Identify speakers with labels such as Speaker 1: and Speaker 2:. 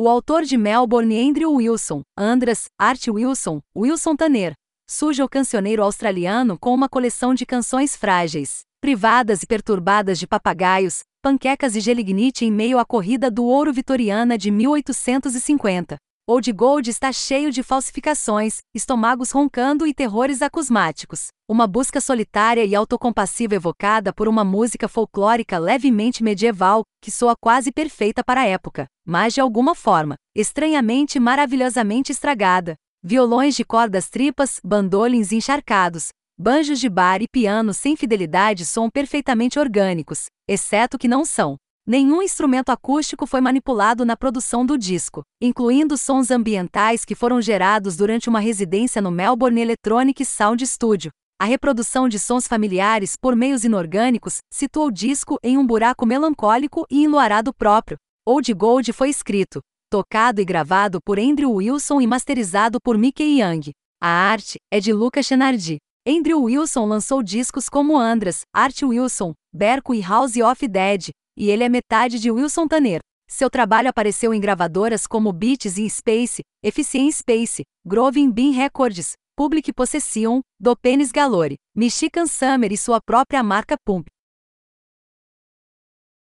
Speaker 1: O autor de Melbourne Andrew Wilson, Andras, Art Wilson, Wilson Tanner, surge o cancioneiro australiano com uma coleção de canções frágeis, privadas e perturbadas de papagaios, panquecas e gelignite em meio à corrida do ouro vitoriana de 1850. Old Gold está cheio de falsificações, estômagos roncando e terrores acusmáticos. Uma busca solitária e autocompassiva evocada por uma música folclórica levemente medieval, que soa quase perfeita para a época, mas de alguma forma, estranhamente maravilhosamente estragada. Violões de cordas tripas, bandolins encharcados, banjos de bar e piano sem fidelidade soam perfeitamente orgânicos, exceto que não são. Nenhum instrumento acústico foi manipulado na produção do disco, incluindo sons ambientais que foram gerados durante uma residência no Melbourne Electronic Sound Studio. A reprodução de sons familiares por meios inorgânicos situou o disco em um buraco melancólico e enluarado próprio. Old Gold foi escrito, tocado e gravado por Andrew Wilson e masterizado por Mickey Young. A arte é de Luca Chenardi. Andrew Wilson lançou discos como Andras, Art Wilson, Berko e House of Dead, e ele é metade de Wilson Tanner. Seu trabalho apareceu em gravadoras como Beats e Space, Efficient Space, Groving Bean Records, Public Possession, Do Penis Galore, Michigan Summer e sua própria marca Pump.